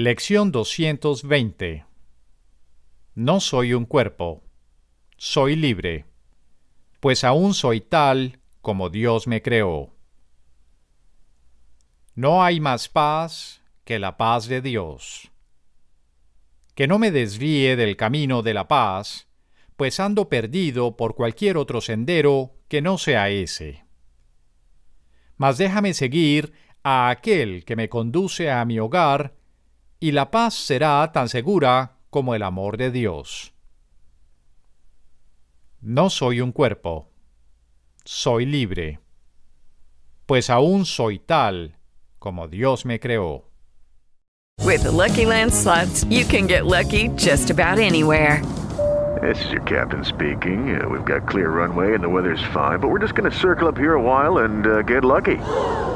Lección 220. No soy un cuerpo. Soy libre. Pues aún soy tal como Dios me creó. No hay más paz que la paz de Dios. Que no me desvíe del camino de la paz, pues ando perdido por cualquier otro sendero que no sea ese. Mas déjame seguir a aquel que me conduce a mi hogar, y la paz será tan segura como el amor de Dios. No soy un cuerpo, soy libre, pues aún soy tal como Dios me creó. With the Lucky Land slots, you can get lucky just about anywhere. This is your captain speaking. Uh, we've got clear runway and the weather's fine, but we're just going to circle up here a while and uh, get lucky.